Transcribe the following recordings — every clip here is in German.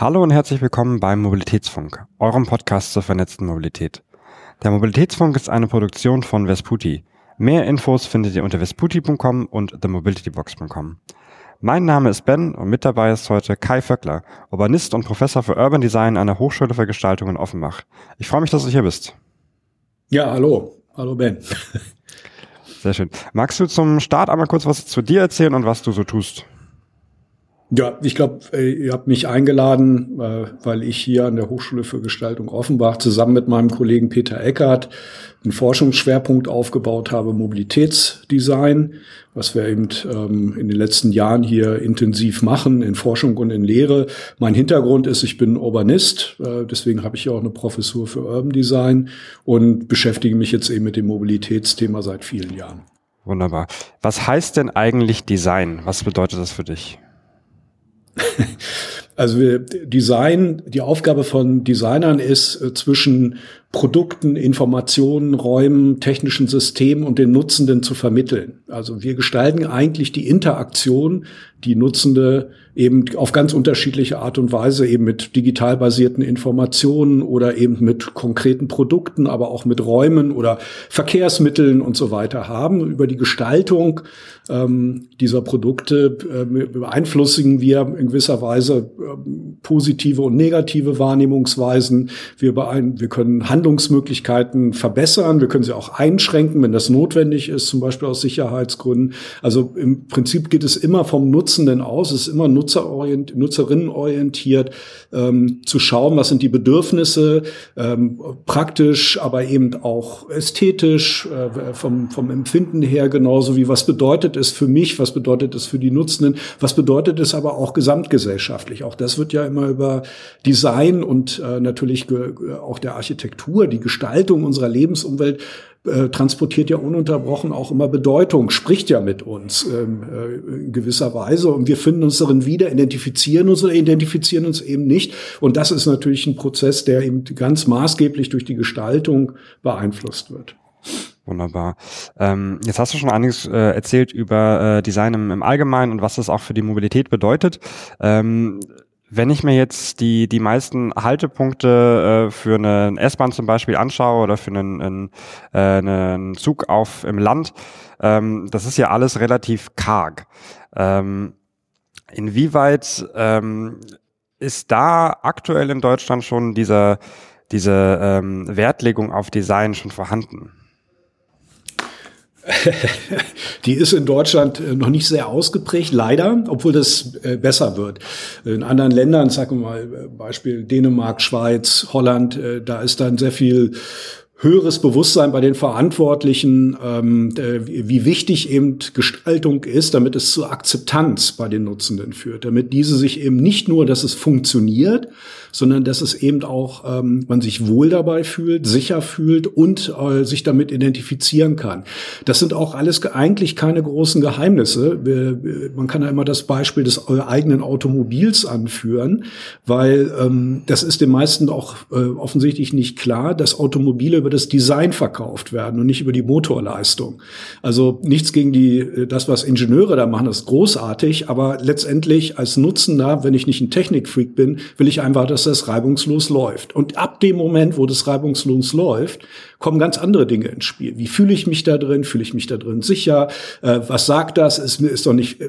Hallo und herzlich willkommen beim Mobilitätsfunk, eurem Podcast zur vernetzten Mobilität. Der Mobilitätsfunk ist eine Produktion von Vesputi. Mehr Infos findet ihr unter vesputi.com und themobilitybox.com. Mein Name ist Ben und mit dabei ist heute Kai Vöckler, Urbanist und Professor für Urban Design an der Hochschule für Gestaltung in Offenbach. Ich freue mich, dass du hier bist. Ja, hallo. Hallo Ben. Sehr schön. Magst du zum Start einmal kurz was zu dir erzählen und was du so tust? Ja, ich glaube, äh, ihr habt mich eingeladen, äh, weil ich hier an der Hochschule für Gestaltung Offenbach zusammen mit meinem Kollegen Peter Eckert einen Forschungsschwerpunkt aufgebaut habe, Mobilitätsdesign, was wir eben ähm, in den letzten Jahren hier intensiv machen, in Forschung und in Lehre. Mein Hintergrund ist, ich bin Urbanist, äh, deswegen habe ich ja auch eine Professur für Urban Design und beschäftige mich jetzt eben mit dem Mobilitätsthema seit vielen Jahren. Wunderbar. Was heißt denn eigentlich Design? Was bedeutet das für dich? Also Design, die Aufgabe von Designern ist äh, zwischen Produkten, Informationen, Räumen, technischen Systemen und den Nutzenden zu vermitteln. Also wir gestalten eigentlich die Interaktion, die Nutzende eben auf ganz unterschiedliche Art und Weise eben mit digital basierten Informationen oder eben mit konkreten Produkten, aber auch mit Räumen oder Verkehrsmitteln und so weiter haben. Über die Gestaltung ähm, dieser Produkte äh, beeinflussen wir in gewisser Weise äh, positive und negative Wahrnehmungsweisen. Wir, wir können Handlungsmöglichkeiten verbessern. Wir können sie auch einschränken, wenn das notwendig ist, zum Beispiel aus Sicherheitsgründen. Also im Prinzip geht es immer vom Nutzenden aus. Es ist immer nutzerorient, nutzerinnenorientiert, ähm, zu schauen, was sind die Bedürfnisse, ähm, praktisch, aber eben auch ästhetisch, äh, vom, vom Empfinden her genauso wie was bedeutet es für mich, was bedeutet es für die Nutzenden, was bedeutet es aber auch gesamtgesellschaftlich. Auch das wird ja immer über Design und äh, natürlich auch der Architektur, die Gestaltung unserer Lebensumwelt äh, transportiert ja ununterbrochen auch immer Bedeutung, spricht ja mit uns ähm, äh, in gewisser Weise und wir finden uns darin wieder, identifizieren uns oder identifizieren uns eben nicht. Und das ist natürlich ein Prozess, der eben ganz maßgeblich durch die Gestaltung beeinflusst wird. Wunderbar. Ähm, jetzt hast du schon einiges äh, erzählt über äh, Design im, im, Allgemeinen und was das auch für die Mobilität bedeutet. Ähm, wenn ich mir jetzt die, die meisten Haltepunkte äh, für eine S-Bahn zum Beispiel anschaue oder für einen, einen, äh, einen Zug auf im Land, ähm, das ist ja alles relativ karg. Ähm, inwieweit ähm, ist da aktuell in Deutschland schon dieser, diese ähm, Wertlegung auf Design schon vorhanden? die ist in Deutschland äh, noch nicht sehr ausgeprägt, leider, obwohl das äh, besser wird. In anderen Ländern, sagen wir mal äh, Beispiel Dänemark, Schweiz, Holland, da ist dann sehr viel höheres Bewusstsein bei den Verantwortlichen, ähm, wie wichtig eben Gestaltung ist, damit es zur Akzeptanz bei den Nutzenden führt, damit diese sich eben nicht nur, dass es funktioniert, sondern dass es eben auch ähm, man sich wohl dabei fühlt, sicher fühlt und äh, sich damit identifizieren kann. Das sind auch alles eigentlich keine großen Geheimnisse. Wir, man kann ja immer das Beispiel des eigenen Automobils anführen, weil ähm, das ist den meisten auch äh, offensichtlich nicht klar, dass Automobile über das Design verkauft werden und nicht über die Motorleistung. Also nichts gegen die, äh, das, was Ingenieure da machen, ist großartig, aber letztendlich als Nutzender, wenn ich nicht ein Technikfreak bin, will ich einfach, dass das reibungslos läuft. Und ab dem Moment, wo das reibungslos läuft, kommen ganz andere Dinge ins Spiel. Wie fühle ich mich da drin? Fühle ich mich da drin sicher? Äh, was sagt das? Ist mir ist doch nicht äh,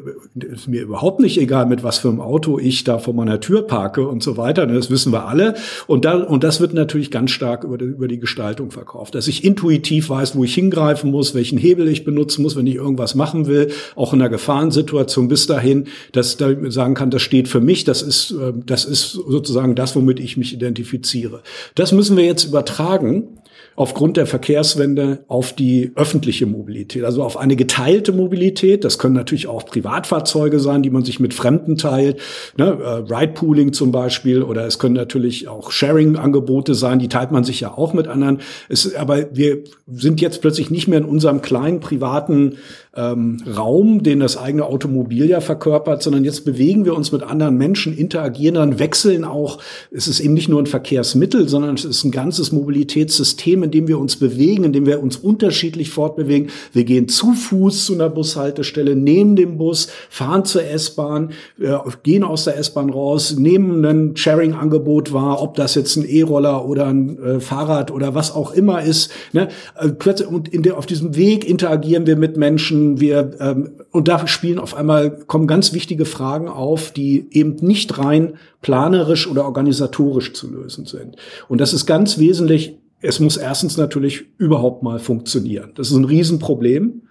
ist mir überhaupt nicht egal, mit was für einem Auto ich da vor meiner Tür parke und so weiter. Ne, das wissen wir alle. Und da und das wird natürlich ganz stark über die, über die Gestaltung verkauft, dass ich intuitiv weiß, wo ich hingreifen muss, welchen Hebel ich benutzen muss, wenn ich irgendwas machen will, auch in einer Gefahrensituation bis dahin, dass da sagen kann, das steht für mich, das ist äh, das ist sozusagen das, womit ich mich identifiziere. Das müssen wir jetzt übertragen aufgrund der Verkehrswende auf die öffentliche Mobilität, also auf eine geteilte Mobilität. Das können natürlich auch Privatfahrzeuge sein, die man sich mit Fremden teilt, ne, äh, Ride-Pooling zum Beispiel, oder es können natürlich auch Sharing-Angebote sein, die teilt man sich ja auch mit anderen. Es, aber wir sind jetzt plötzlich nicht mehr in unserem kleinen privaten ähm, Raum, den das eigene Automobil ja verkörpert, sondern jetzt bewegen wir uns mit anderen Menschen, interagieren dann, wechseln auch. Es ist eben nicht nur ein Verkehrsmittel, sondern es ist ein ganzes Mobilitätssystem, in dem wir uns bewegen, in dem wir uns unterschiedlich fortbewegen. Wir gehen zu Fuß zu einer Bushaltestelle, nehmen den Bus, fahren zur S-Bahn, äh, gehen aus der S-Bahn raus, nehmen ein Sharing-Angebot wahr, ob das jetzt ein E-Roller oder ein äh, Fahrrad oder was auch immer ist. Ne? Äh, und in der, auf diesem Weg interagieren wir mit Menschen, wir ähm, und da spielen auf einmal kommen ganz wichtige Fragen auf, die eben nicht rein planerisch oder organisatorisch zu lösen sind. Und das ist ganz wesentlich. Es muss erstens natürlich überhaupt mal funktionieren. Das ist ein Riesenproblem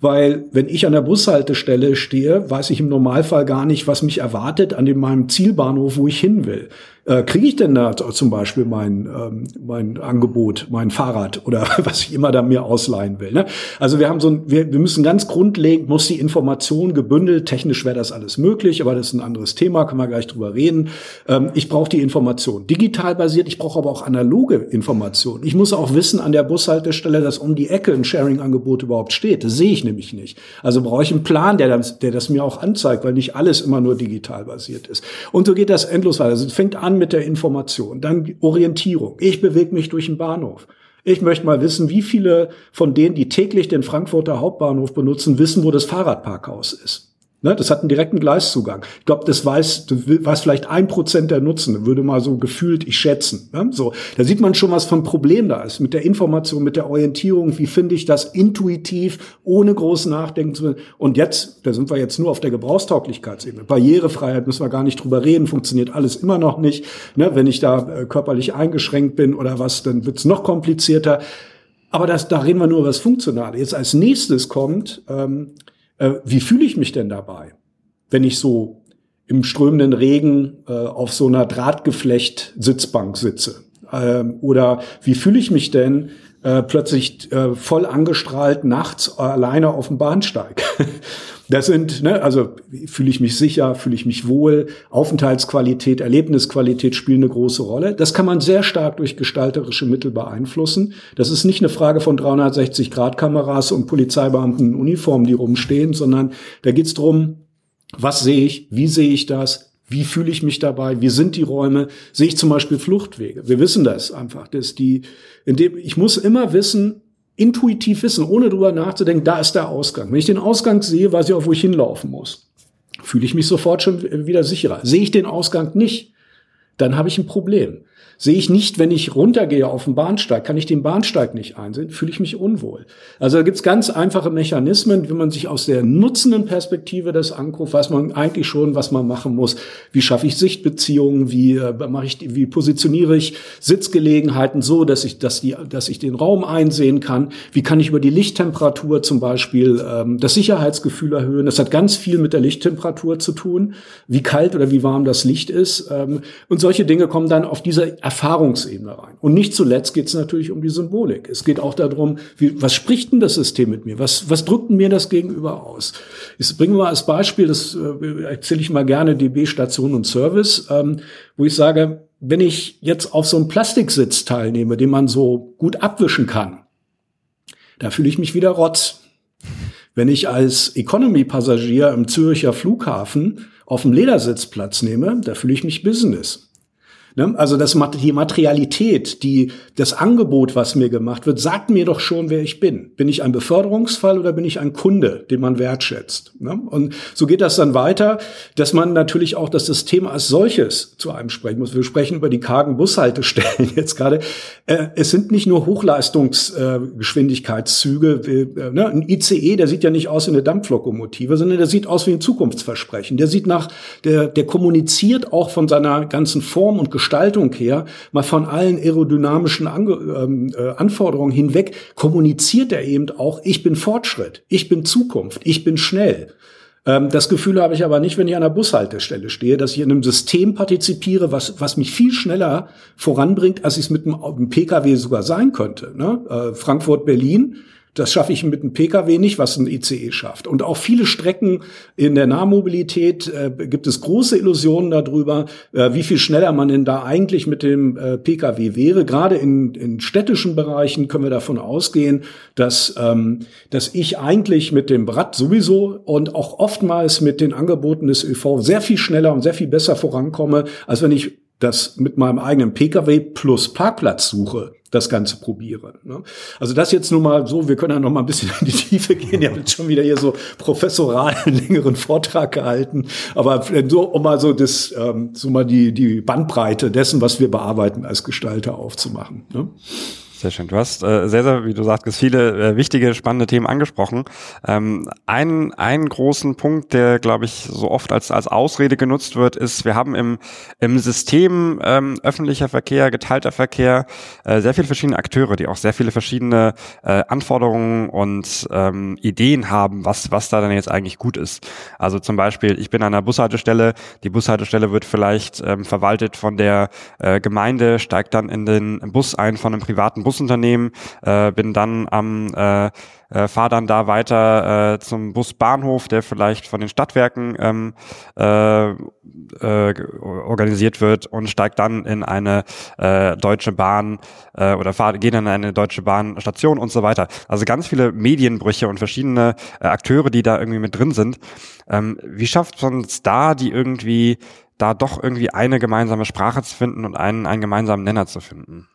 weil wenn ich an der Bushaltestelle stehe, weiß ich im Normalfall gar nicht, was mich erwartet an dem, meinem Zielbahnhof, wo ich hin will äh, kriege ich denn da zum Beispiel mein, ähm, mein Angebot, mein Fahrrad oder was ich immer da mir ausleihen will. Ne? Also wir haben so ein, wir, wir müssen ganz grundlegend, muss die Information gebündelt, technisch wäre das alles möglich, aber das ist ein anderes Thema, können wir gleich drüber reden. Ähm, ich brauche die Information. Digital basiert, ich brauche aber auch analoge Information. Ich muss auch wissen an der Bushaltestelle, dass um die Ecke ein Sharing-Angebot überhaupt steht. Das sehe ich nämlich nicht. Also brauche ich einen Plan, der das, der das mir auch anzeigt, weil nicht alles immer nur digital basiert ist. Und so geht das endlos weiter. Also es fängt an mit der Information, dann Orientierung. Ich bewege mich durch den Bahnhof. Ich möchte mal wissen, wie viele von denen, die täglich den Frankfurter Hauptbahnhof benutzen, wissen, wo das Fahrradparkhaus ist. Ne, das hat einen direkten Gleiszugang. Ich glaube, das weiß, das weiß vielleicht ein Prozent der Nutzenden, würde mal so gefühlt ich schätzen. Ne? So, da sieht man schon, was von Problem da ist mit der Information, mit der Orientierung. Wie finde ich das intuitiv, ohne groß nachdenken zu müssen? Und jetzt, da sind wir jetzt nur auf der Gebrauchstauglichkeitsebene. Barrierefreiheit müssen wir gar nicht drüber reden, funktioniert alles immer noch nicht. Ne? Wenn ich da äh, körperlich eingeschränkt bin oder was, dann wird's noch komplizierter. Aber das, da reden wir nur über das Funktionale. Jetzt als nächstes kommt ähm, äh, wie fühle ich mich denn dabei, wenn ich so im strömenden Regen äh, auf so einer Drahtgeflecht-Sitzbank sitze? Ähm, oder wie fühle ich mich denn äh, plötzlich äh, voll angestrahlt nachts alleine auf dem Bahnsteig? Das sind, ne, also fühle ich mich sicher, fühle ich mich wohl, Aufenthaltsqualität, Erlebnisqualität spielen eine große Rolle. Das kann man sehr stark durch gestalterische Mittel beeinflussen. Das ist nicht eine Frage von 360-Grad-Kameras und Polizeibeamten in Uniformen, die rumstehen, sondern da geht's drum, was sehe ich, wie sehe ich das, wie fühle ich mich dabei? Wie sind die Räume? Sehe ich zum Beispiel Fluchtwege? Wir wissen das einfach, dass die, in dem, ich muss immer wissen, intuitiv wissen, ohne drüber nachzudenken, da ist der Ausgang. Wenn ich den Ausgang sehe, weiß ich auch, wo ich hinlaufen muss. Fühle ich mich sofort schon wieder sicherer. Sehe ich den Ausgang nicht, dann habe ich ein Problem. Sehe ich nicht, wenn ich runtergehe auf den Bahnsteig, kann ich den Bahnsteig nicht einsehen, fühle ich mich unwohl. Also da gibt's ganz einfache Mechanismen, wenn man sich aus der nutzenden Perspektive das anguckt, weiß man eigentlich schon, was man machen muss. Wie schaffe ich Sichtbeziehungen, wie äh, mache ich, wie positioniere ich Sitzgelegenheiten so, dass ich, dass die, dass ich den Raum einsehen kann. Wie kann ich über die Lichttemperatur zum Beispiel ähm, das Sicherheitsgefühl erhöhen? Das hat ganz viel mit der Lichttemperatur zu tun, wie kalt oder wie warm das Licht ist. Ähm, und solche Dinge kommen dann auf diese Erfahrungsebene rein. Und nicht zuletzt geht es natürlich um die Symbolik. Es geht auch darum, wie, was spricht denn das System mit mir? Was, was drückt mir das Gegenüber aus? Ich bringe mal als Beispiel, das äh, erzähle ich mal gerne, DB Station und Service, ähm, wo ich sage, wenn ich jetzt auf so einem Plastiksitz teilnehme, den man so gut abwischen kann, da fühle ich mich wieder rotz. Wenn ich als Economy-Passagier im Zürcher Flughafen auf dem Ledersitz Platz nehme, da fühle ich mich Business. Ne? Also das, die Materialität, die, das Angebot, was mir gemacht wird, sagt mir doch schon, wer ich bin. Bin ich ein Beförderungsfall oder bin ich ein Kunde, den man wertschätzt? Ne? Und so geht das dann weiter, dass man natürlich auch das System als solches zu einem sprechen muss. Wir sprechen über die kargen Bushaltestellen jetzt gerade. Äh, es sind nicht nur Hochleistungsgeschwindigkeitszüge. Äh, ne? Ein ICE, der sieht ja nicht aus wie eine Dampflokomotive, sondern der sieht aus wie ein Zukunftsversprechen. Der sieht nach, der, der kommuniziert auch von seiner ganzen Form und Gestaltung Gestaltung her, mal von allen aerodynamischen Ange ähm, äh, Anforderungen hinweg, kommuniziert er eben auch, ich bin Fortschritt, ich bin Zukunft, ich bin schnell. Ähm, das Gefühl habe ich aber nicht, wenn ich an der Bushaltestelle stehe, dass ich in einem System partizipiere, was, was mich viel schneller voranbringt, als ich es mit einem, Pkw sogar sein könnte. Ne? Äh, Frankfurt, Berlin, das schaffe ich mit einem Pkw nicht, was ein ICE schafft. Und auch viele Strecken in der Nahmobilität äh, gibt es große Illusionen darüber, äh, wie viel schneller man denn da eigentlich mit dem äh, Pkw wäre. Gerade in, in städtischen Bereichen können wir davon ausgehen, dass, ähm, dass ich eigentlich mit dem Rad sowieso und auch oftmals mit den Angeboten des ÖV sehr viel schneller und sehr viel besser vorankomme, als wenn ich das mit meinem eigenen Pkw plus Parkplatzsuche das Ganze probiere. Ne? Also das jetzt nur mal so, wir können ja noch mal ein bisschen in die Tiefe gehen. Ich habe jetzt schon wieder hier so professoral einen längeren Vortrag gehalten, aber so um mal so das, ähm, so mal die die Bandbreite dessen, was wir bearbeiten als Gestalter aufzumachen. Ne? Sehr schön. Du hast äh, sehr, sehr, wie du sagst, viele äh, wichtige, spannende Themen angesprochen. Ähm, ein, einen großen Punkt, der, glaube ich, so oft als, als Ausrede genutzt wird, ist, wir haben im, im System ähm, öffentlicher Verkehr, geteilter Verkehr äh, sehr viele verschiedene Akteure, die auch sehr viele verschiedene äh, Anforderungen und ähm, Ideen haben, was, was da dann jetzt eigentlich gut ist. Also zum Beispiel, ich bin an einer Bushaltestelle, die Bushaltestelle wird vielleicht ähm, verwaltet von der äh, Gemeinde, steigt dann in den Bus ein von einem privaten Busunternehmen, äh, bin dann am äh, äh, fahre dann da weiter äh, zum Busbahnhof, der vielleicht von den Stadtwerken ähm, äh, äh, organisiert wird und steigt dann in eine äh, deutsche Bahn äh, oder fahr, gehe dann in eine deutsche Bahnstation und so weiter. Also ganz viele Medienbrüche und verschiedene äh, Akteure, die da irgendwie mit drin sind. Ähm, wie schafft man es da, die irgendwie da doch irgendwie eine gemeinsame Sprache zu finden und einen, einen gemeinsamen Nenner zu finden?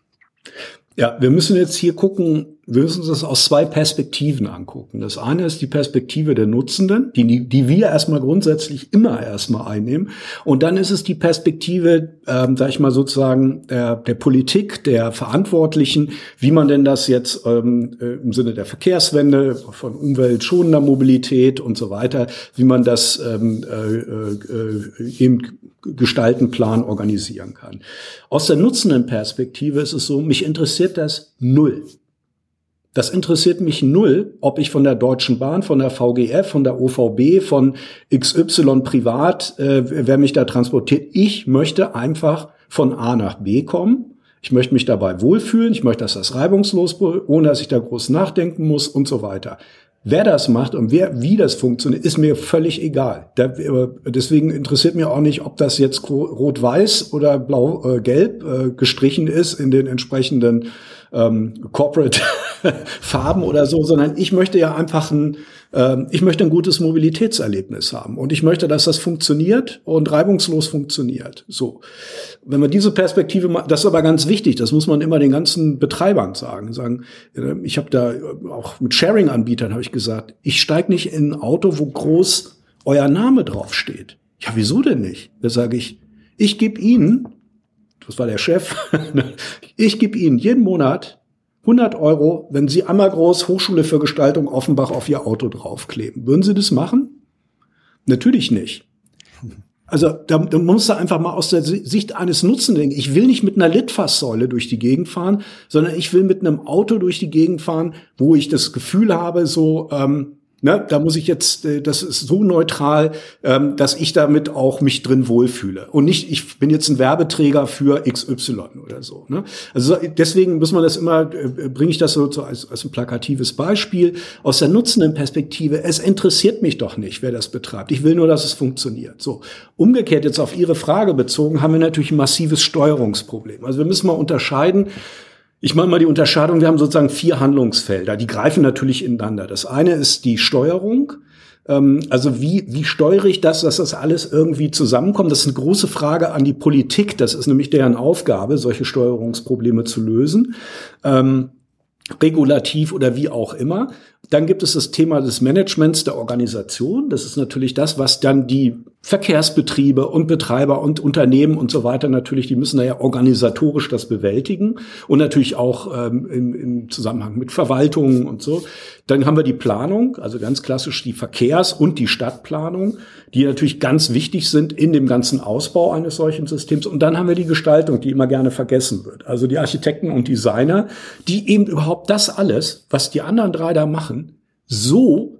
Ja, wir müssen jetzt hier gucken, wir müssen uns das aus zwei Perspektiven angucken. Das eine ist die Perspektive der Nutzenden, die, die wir erstmal grundsätzlich immer erstmal einnehmen. Und dann ist es die Perspektive, ähm, sag ich mal sozusagen, der, der Politik, der Verantwortlichen, wie man denn das jetzt ähm, äh, im Sinne der Verkehrswende, von umweltschonender Mobilität und so weiter, wie man das ähm, äh, äh, eben gestalten, plan, organisieren kann. Aus der nutzenden Perspektive ist es so, mich interessiert das null. Das interessiert mich null, ob ich von der Deutschen Bahn, von der VGF, von der OVB, von XY privat, äh, wer mich da transportiert. Ich möchte einfach von A nach B kommen. Ich möchte mich dabei wohlfühlen. Ich möchte, dass das reibungslos, ohne dass ich da groß nachdenken muss und so weiter. Wer das macht und wer, wie das funktioniert, ist mir völlig egal. Da, deswegen interessiert mir auch nicht, ob das jetzt rot-weiß oder blau-gelb äh, äh, gestrichen ist in den entsprechenden ähm, Corporate Farben oder so, sondern ich möchte ja einfach ein, äh, ich möchte ein gutes Mobilitätserlebnis haben und ich möchte, dass das funktioniert und reibungslos funktioniert. So, wenn man diese Perspektive, das ist aber ganz wichtig, das muss man immer den ganzen Betreibern sagen. Sagen, äh, ich habe da auch mit Sharing-Anbietern habe ich gesagt, ich steige nicht in ein Auto, wo groß euer Name draufsteht. Ja, wieso denn nicht? Da sage ich, ich gebe Ihnen das war der Chef, ich gebe Ihnen jeden Monat 100 Euro, wenn Sie einmal groß Hochschule für Gestaltung Offenbach auf Ihr Auto draufkleben. Würden Sie das machen? Natürlich nicht. Also da, da muss da einfach mal aus der Sicht eines Nutzen denken. Ich will nicht mit einer Litfaßsäule durch die Gegend fahren, sondern ich will mit einem Auto durch die Gegend fahren, wo ich das Gefühl habe, so ähm, Ne, da muss ich jetzt, äh, das ist so neutral, ähm, dass ich damit auch mich drin wohlfühle. Und nicht, ich bin jetzt ein Werbeträger für XY oder so. Ne? Also deswegen muss man das immer, äh, bringe ich das so als, als ein plakatives Beispiel aus der nutzenden Perspektive. Es interessiert mich doch nicht, wer das betreibt. Ich will nur, dass es funktioniert. So. Umgekehrt jetzt auf Ihre Frage bezogen, haben wir natürlich ein massives Steuerungsproblem. Also wir müssen mal unterscheiden, ich mache mal die Unterscheidung, wir haben sozusagen vier Handlungsfelder, die greifen natürlich ineinander. Das eine ist die Steuerung, ähm, also wie, wie steuere ich das, dass das alles irgendwie zusammenkommt? Das ist eine große Frage an die Politik. Das ist nämlich deren Aufgabe, solche Steuerungsprobleme zu lösen. Ähm, regulativ oder wie auch immer. Dann gibt es das Thema des Managements der Organisation. Das ist natürlich das, was dann die Verkehrsbetriebe und Betreiber und Unternehmen und so weiter natürlich, die müssen da ja organisatorisch das bewältigen und natürlich auch ähm, im, im Zusammenhang mit Verwaltungen und so. Dann haben wir die Planung, also ganz klassisch die Verkehrs- und die Stadtplanung, die natürlich ganz wichtig sind in dem ganzen Ausbau eines solchen Systems. Und dann haben wir die Gestaltung, die immer gerne vergessen wird. Also die Architekten und Designer, die eben überhaupt das alles, was die anderen drei da machen, so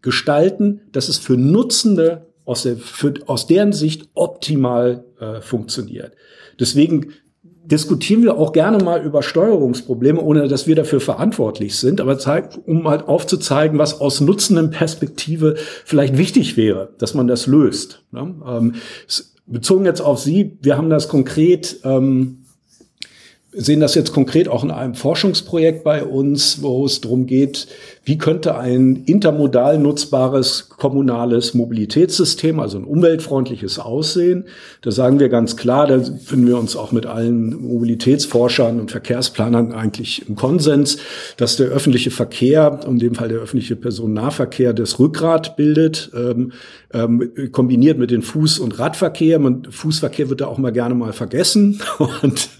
gestalten, dass es für Nutzende aus, der, für, aus deren Sicht optimal äh, funktioniert. Deswegen diskutieren wir auch gerne mal über Steuerungsprobleme, ohne dass wir dafür verantwortlich sind, aber zeigt, um halt aufzuzeigen, was aus nutzenden Perspektive vielleicht wichtig wäre, dass man das löst. Ne? Ähm, bezogen jetzt auf Sie, wir haben das konkret ähm, sehen das jetzt konkret auch in einem Forschungsprojekt bei uns, wo es darum geht, wie könnte ein intermodal nutzbares kommunales Mobilitätssystem, also ein umweltfreundliches aussehen. Da sagen wir ganz klar, da finden wir uns auch mit allen Mobilitätsforschern und Verkehrsplanern eigentlich im Konsens, dass der öffentliche Verkehr, in dem Fall der öffentliche Personennahverkehr, das Rückgrat bildet, ähm, ähm, kombiniert mit den Fuß- und Radverkehr. Man, Fußverkehr wird da auch mal gerne mal vergessen und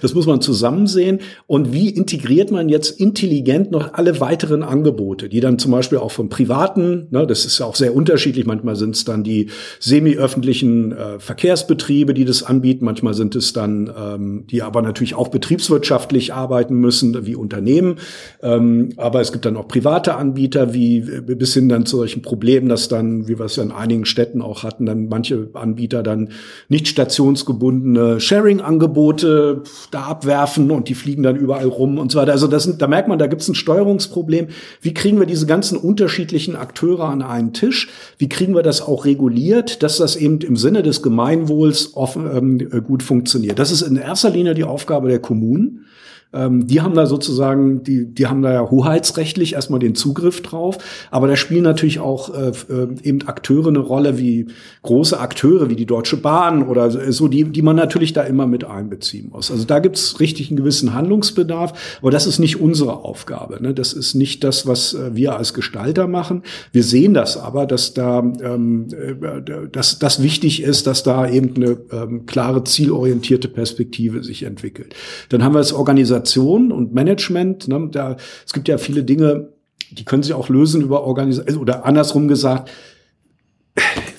das muss man zusammen sehen. Und wie integriert man jetzt intelligent noch alle weiteren Angebote Angebote, die dann zum Beispiel auch von Privaten, ne, das ist ja auch sehr unterschiedlich, manchmal sind es dann die semi-öffentlichen äh, Verkehrsbetriebe, die das anbieten, manchmal sind es dann, ähm, die aber natürlich auch betriebswirtschaftlich arbeiten müssen, wie Unternehmen, ähm, aber es gibt dann auch private Anbieter, wie bis hin dann zu solchen Problemen, dass dann, wie wir es ja in einigen Städten auch hatten, dann manche Anbieter dann nicht stationsgebundene Sharing-Angebote da abwerfen und die fliegen dann überall rum und so weiter. Also das sind, da merkt man, da gibt es ein Steuerungsproblem. Wie kriegen wir diese ganzen unterschiedlichen Akteure an einen Tisch? Wie kriegen wir das auch reguliert, dass das eben im Sinne des Gemeinwohls offen, ähm, gut funktioniert? Das ist in erster Linie die Aufgabe der Kommunen. Ähm, die haben da sozusagen, die, die haben da ja hoheitsrechtlich erstmal den Zugriff drauf. Aber da spielen natürlich auch äh, äh, eben Akteure eine Rolle, wie große Akteure, wie die Deutsche Bahn oder so, die, die man natürlich da immer mit einbeziehen muss. Also da gibt's richtig einen gewissen Handlungsbedarf. Aber das ist nicht unsere Aufgabe. Ne? Das ist nicht das, was äh, wir als Gestalter machen. Wir sehen das aber, dass da ähm, äh, dass das wichtig ist, dass da eben eine ähm, klare zielorientierte Perspektive sich entwickelt. Dann haben wir es organisiert Organisation und Management. Ne, da, es gibt ja viele Dinge, die können sich auch lösen über Organisation oder andersrum gesagt,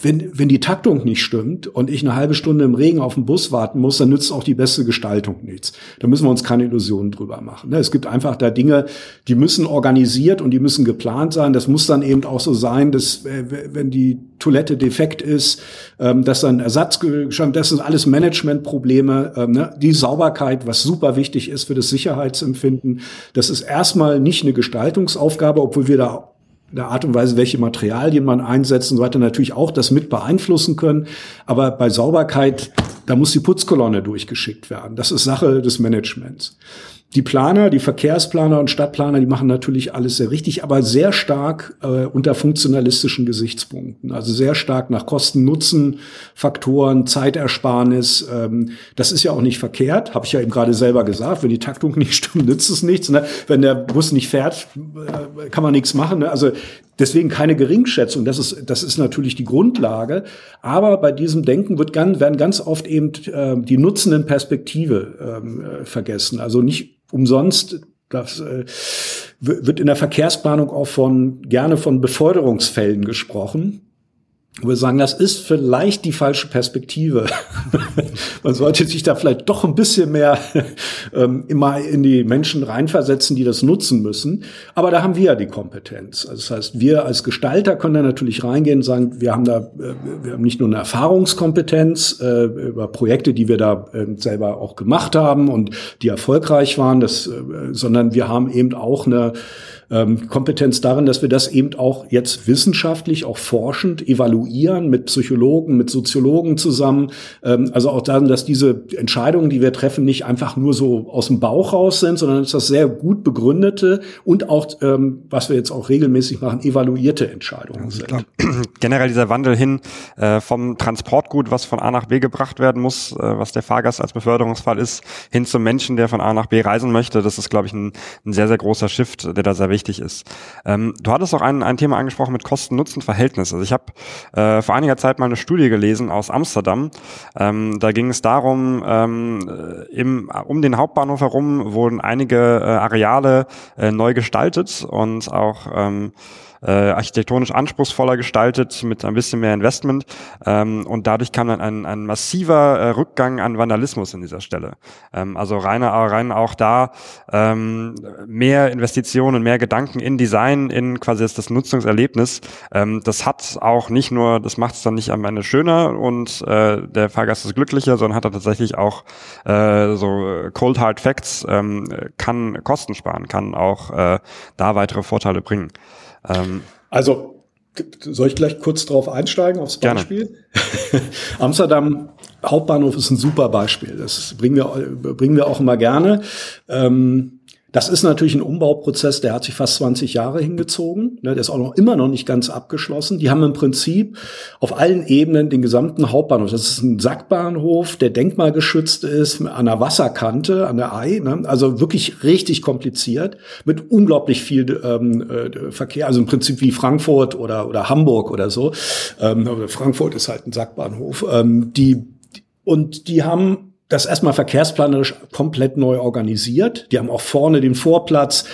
wenn, wenn die Taktung nicht stimmt und ich eine halbe Stunde im Regen auf den Bus warten muss, dann nützt auch die beste Gestaltung nichts. Da müssen wir uns keine Illusionen drüber machen. Ne? Es gibt einfach da Dinge, die müssen organisiert und die müssen geplant sein. Das muss dann eben auch so sein, dass wenn die Toilette defekt ist, ähm, dass dann Ersatz, das sind alles Managementprobleme. Ähm, ne? Die Sauberkeit, was super wichtig ist für das Sicherheitsempfinden, das ist erstmal nicht eine Gestaltungsaufgabe, obwohl wir da der Art und Weise, welche Materialien man einsetzt und so weiter, natürlich auch das mit beeinflussen können. Aber bei Sauberkeit, da muss die Putzkolonne durchgeschickt werden. Das ist Sache des Managements. Die Planer, die Verkehrsplaner und Stadtplaner, die machen natürlich alles sehr richtig, aber sehr stark äh, unter funktionalistischen Gesichtspunkten. Also sehr stark nach Kosten-Nutzen-Faktoren, Zeitersparnis. Ähm, das ist ja auch nicht verkehrt, habe ich ja eben gerade selber gesagt. Wenn die Taktung nicht stimmt, nützt es nichts. Ne? Wenn der Bus nicht fährt, äh, kann man nichts machen. Ne? Also deswegen keine Geringschätzung. Das ist, das ist natürlich die Grundlage. Aber bei diesem Denken wird ganz, werden ganz oft eben äh, die nutzenden Perspektive ähm, äh, vergessen. Also nicht umsonst. Das äh, wird in der Verkehrsplanung auch von gerne von Beförderungsfällen gesprochen. Ich würde sagen, das ist vielleicht die falsche Perspektive. Man sollte sich da vielleicht doch ein bisschen mehr ähm, immer in die Menschen reinversetzen, die das nutzen müssen. Aber da haben wir ja die Kompetenz. Also das heißt, wir als Gestalter können da natürlich reingehen und sagen, wir haben da, äh, wir haben nicht nur eine Erfahrungskompetenz äh, über Projekte, die wir da äh, selber auch gemacht haben und die erfolgreich waren, das, äh, sondern wir haben eben auch eine ähm, Kompetenz darin, dass wir das eben auch jetzt wissenschaftlich, auch forschend evaluieren mit Psychologen, mit Soziologen zusammen. Ähm, also auch darin, dass diese Entscheidungen, die wir treffen, nicht einfach nur so aus dem Bauch raus sind, sondern dass das sehr gut begründete und auch, ähm, was wir jetzt auch regelmäßig machen, evaluierte Entscheidungen sind. Glaub, generell dieser Wandel hin äh, vom Transportgut, was von A nach B gebracht werden muss, äh, was der Fahrgast als Beförderungsfall ist, hin zum Menschen, der von A nach B reisen möchte, das ist, glaube ich, ein, ein sehr, sehr großer Shift, der da sehr wichtig ist. Ähm, du hattest auch ein, ein Thema angesprochen mit Kosten-Nutzen-Verhältnis. Also ich habe äh, vor einiger Zeit mal eine Studie gelesen aus Amsterdam. Ähm, da ging es darum, ähm, im, um den Hauptbahnhof herum wurden einige äh, Areale äh, neu gestaltet und auch ähm, äh, architektonisch anspruchsvoller gestaltet mit ein bisschen mehr Investment ähm, und dadurch kam dann ein, ein massiver äh, Rückgang an Vandalismus in dieser Stelle. Ähm, also rein, rein auch da ähm, mehr Investitionen, mehr Gedanken in Design, in quasi das, das Nutzungserlebnis. Ähm, das hat auch nicht nur, das macht es dann nicht am Ende schöner und äh, der Fahrgast ist glücklicher, sondern hat er tatsächlich auch äh, so Cold Hard Facts, ähm, kann Kosten sparen, kann auch äh, da weitere Vorteile bringen. Ähm, also, soll ich gleich kurz drauf einsteigen, aufs Beispiel? Amsterdam Hauptbahnhof ist ein super Beispiel. Das bringen wir, bringen wir auch immer gerne. Ähm, Das ist natürlich ein Umbauprozess, der hat sich fast 20 Jahre hingezogen. Ne, der ist auch noch immer noch nicht ganz abgeschlossen. Die haben im Prinzip auf allen Ebenen den gesamten Hauptbahnhof. Das ist ein Sackbahnhof, der denkmalgeschützt ist, an der Wasserkante, an der Ei. Ne? Also wirklich richtig kompliziert, mit unglaublich viel ähm, äh, Verkehr. Also im Prinzip wie Frankfurt oder, oder Hamburg oder so. Ähm, Frankfurt ist halt ein Sackbahnhof. Ähm, die, und die haben das erstmal verkehrsplanerisch komplett neu organisiert. Die haben auch vorne den Vorplatz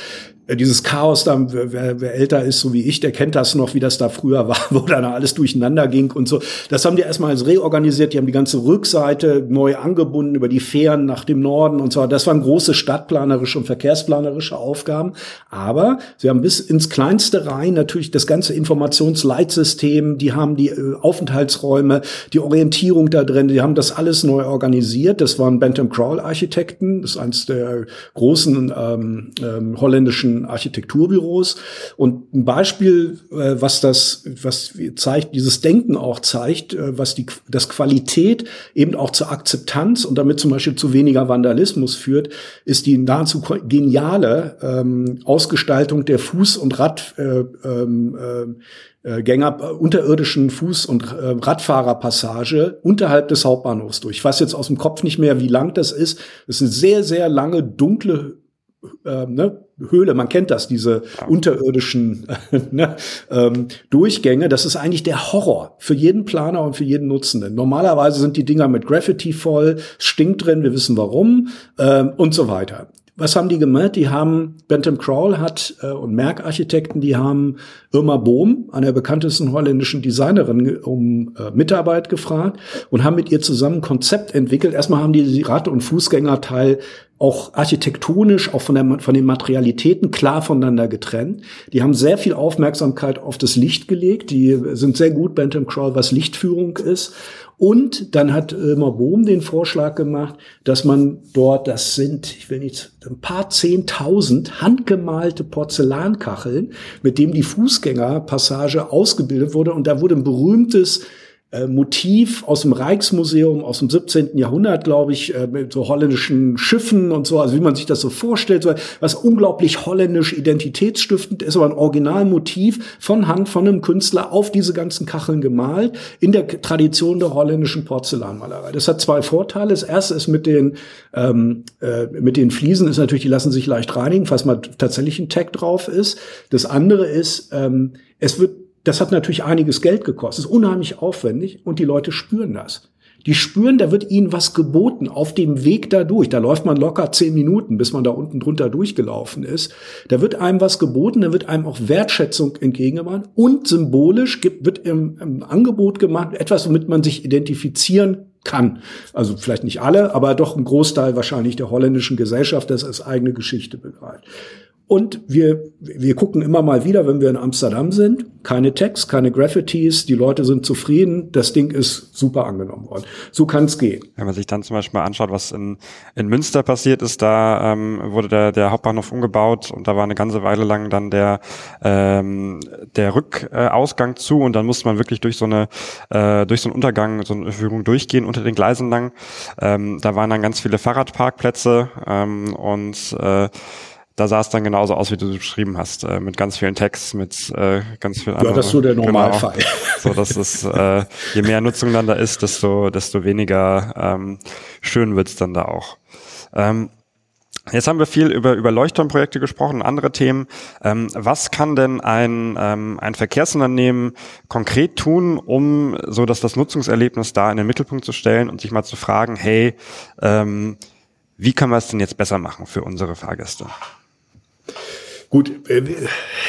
dieses Chaos da, wer, wer älter ist, so wie ich, der kennt das noch, wie das da früher war, wo dann alles durcheinander ging und so. Das haben die erstmal reorganisiert, die haben die ganze Rückseite neu angebunden über die Fähren nach dem Norden und so. Das waren große stadtplanerische und verkehrsplanerische Aufgaben. Aber sie haben bis ins Kleinste rein natürlich das ganze Informationsleitsystem, die haben die äh, Aufenthaltsräume, die Orientierung da drin, die haben das alles neu organisiert. Das waren Bentham Crawl Architekten, das ist eines der großen ähm, ähm, holländischen Architekturbüros. Und ein Beispiel, äh, was das, was zeigt, dieses Denken auch zeigt, äh, was die, das Qualität eben auch zur Akzeptanz und damit zum Beispiel zu weniger Vandalismus führt, ist die nahezu geniale ähm, Ausgestaltung der Fuß- und Rad, äh, ähm, äh, Gänger, äh, unterirdischen Fuß- und Radfahrerpassage unterhalb des Hauptbahnhofs durch. Ich weiß jetzt aus dem Kopf nicht mehr, wie lang das ist. Das ist eine sehr, sehr lange, dunkle äh, ne, Höhle, man kennt das, diese ja. unterirdischen ne, ähm, Durchgänge, das ist eigentlich der Horror für jeden Planer und für jeden Nutzenden. Normalerweise sind die Dinger mit Graffiti voll, stinkt drin, wir wissen warum ähm, und so weiter. Was haben die gemacht? Die haben, Bentham Crawl hat äh, und Merck Architekten, die haben Irma Bohm, einer bekanntesten holländischen Designerin, um äh, Mitarbeit gefragt und haben mit ihr zusammen ein Konzept entwickelt. Erstmal haben die die Rad- und Fußgängerteil auch architektonisch, auch von, der, von den Materialitäten klar voneinander getrennt. Die haben sehr viel Aufmerksamkeit auf das Licht gelegt. Die sind sehr gut, Bentham Crawl, was Lichtführung ist. Und dann hat immer Bohm den Vorschlag gemacht, dass man dort, das sind, ich will nicht, ein paar zehntausend handgemalte Porzellankacheln, mit dem die Fußgängerpassage ausgebildet wurde. Und da wurde ein berühmtes äh, Motiv aus dem Rijksmuseum aus dem 17. Jahrhundert, glaube ich, äh, mit so holländischen Schiffen und so, also wie man sich das so vorstellt, was unglaublich holländisch identitätsstiftend ist, aber ein Originalmotiv von Hand von einem Künstler auf diese ganzen Kacheln gemalt, in der Tradition der holländischen Porzellanmalerei. Das hat zwei Vorteile. Das erste ist mit den, ähm, äh, mit den Fliesen ist natürlich, die lassen sich leicht reinigen, falls mal tatsächlich ein Tag drauf ist. Das andere ist, ähm, es wird das hat natürlich einiges Geld gekostet, ist unheimlich aufwendig und die Leute spüren das. Die spüren, da wird ihnen was geboten auf dem Weg da durch. Da läuft man locker zehn Minuten, bis man da unten drunter durchgelaufen ist. Da wird einem was geboten, da wird einem auch Wertschätzung entgegengebracht und symbolisch gibt, wird im, im Angebot gemacht, etwas, womit man sich identifizieren kann. Also vielleicht nicht alle, aber doch ein Großteil wahrscheinlich der holländischen Gesellschaft, das als eigene Geschichte begreift. Und wir, wir gucken immer mal wieder, wenn wir in Amsterdam sind, keine Text, keine Graffitis, die Leute sind zufrieden, das Ding ist super angenommen worden. So kann es gehen. Wenn man sich dann zum Beispiel mal anschaut, was in, in Münster passiert ist, da ähm, wurde der, der Hauptbahnhof umgebaut und da war eine ganze Weile lang dann der, ähm, der Rückausgang zu und dann musste man wirklich durch so eine, äh, durch so einen Untergang, so eine Führung durchgehen unter den Gleisen lang. Ähm, da waren dann ganz viele Fahrradparkplätze ähm, und äh, da sah es dann genauso aus, wie du es beschrieben hast, äh, mit ganz vielen Text, mit äh, ganz viel Ja, das ist so der Normalfall. Genau. So, dass es, äh, je mehr Nutzung dann da ist, desto, desto weniger ähm, schön wird's dann da auch. Ähm, Jetzt haben wir viel über, über Leuchtturmprojekte gesprochen, andere Themen. Ähm, was kann denn ein, ähm, ein Verkehrsunternehmen konkret tun, um so dass das Nutzungserlebnis da in den Mittelpunkt zu stellen und sich mal zu fragen, hey, ähm, wie kann man es denn jetzt besser machen für unsere Fahrgäste? Gut, äh,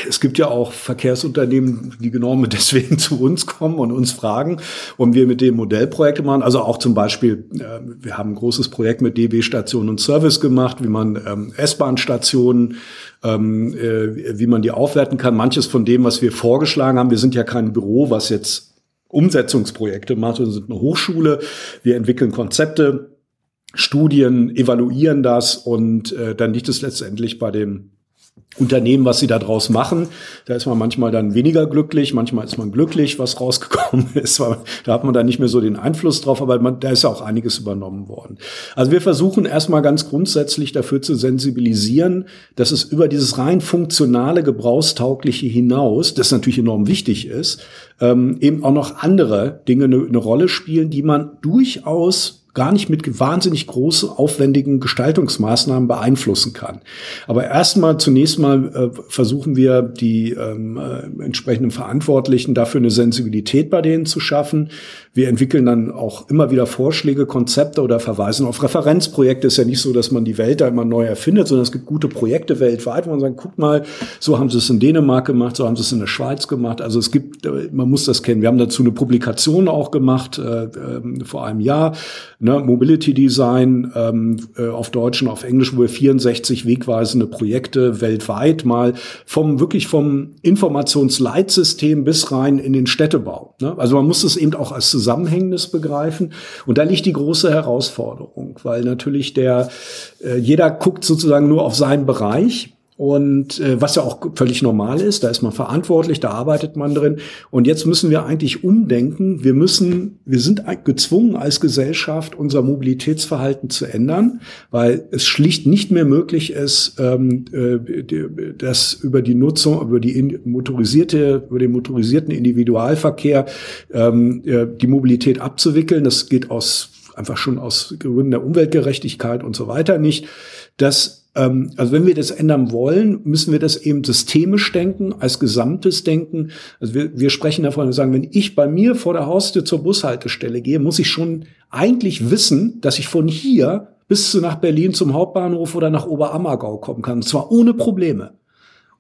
es gibt ja auch Verkehrsunternehmen, die genau deswegen zu uns kommen und uns fragen, und wir mit dem Modellprojekte machen. Also auch zum Beispiel, äh, wir haben ein großes Projekt mit DB Station und Service gemacht, wie man ähm, S-Bahn-Stationen, ähm, äh, wie man die aufwerten kann. Manches von dem, was wir vorgeschlagen haben, wir sind ja kein Büro, was jetzt Umsetzungsprojekte macht, wir sind eine Hochschule. Wir entwickeln Konzepte, Studien, evaluieren das und dann liegt es letztendlich bei den Unternehmen, was sie da draus machen. Da ist man manchmal dann weniger glücklich, manchmal ist man glücklich, was rausgekommen ist. Da hat man dann nicht mehr so den Einfluss drauf, aber man, da ist ja auch einiges übernommen worden. Also wir versuchen erstmal ganz grundsätzlich dafür zu sensibilisieren, dass es über dieses rein funktionale, gebrauchstaugliche hinaus, das natürlich enorm wichtig ist, ähm, eben auch noch andere Dinge eine, eine Rolle spielen, die man durchaus gar nicht mit wahnsinnig großen, aufwendigen Gestaltungsmaßnahmen beeinflussen kann. Aber erstmal, zunächst mal äh, versuchen wir, die ähm, äh, entsprechenden Verantwortlichen dafür eine Sensibilität bei denen zu schaffen. Wir entwickeln dann auch immer wieder Vorschläge, Konzepte oder verweisen auf Referenzprojekte. Ist ja nicht so, dass man die Welt da immer neu erfindet, sondern es gibt gute Projekte weltweit, wo man sagt, guck mal, so haben sie es in Dänemark gemacht, so haben sie es in der Schweiz gemacht. Also es gibt, äh, man muss das kennen. Wir haben dazu eine Publikation auch gemacht äh, äh, vor einem Jahr, ne, Mobility Design ähm, äh, auf Deutsch und auf Englisch, wo wir 64 wegweisende Projekte weltweit mal vom wirklich vom Informationsleitsystem bis rein in den Städtebau. Ne? Also man muss es eben auch als Zusammenhängendes begreifen. Und da liegt die große Herausforderung, weil natürlich der, äh, jeder guckt sozusagen nur auf seinen Bereich. Und äh, was ja auch völlig normal ist, da ist man verantwortlich, da arbeitet man drin. Und jetzt müssen wir eigentlich umdenken. Wir müssen, wir sind gezwungen als Gesellschaft, unser Mobilitätsverhalten zu ändern, weil es schlicht nicht mehr möglich ist, ähm, äh, das über die Nutzung, über die motorisierte, über den motorisierten Individualverkehr ähm, äh, die Mobilität abzuwickeln. Das geht aus einfach schon aus Gründen der Umweltgerechtigkeit und so weiter nicht. Das also wenn wir das ändern wollen, müssen wir das eben systemisch denken, als gesamtes denken. Also wir, wir sprechen davon und sagen, wenn ich bei mir vor der Haustür zur Bushaltestelle gehe, muss ich schon eigentlich wissen, dass ich von hier bis zu nach Berlin zum Hauptbahnhof oder nach Oberammergau kommen kann. Und zwar ohne Probleme.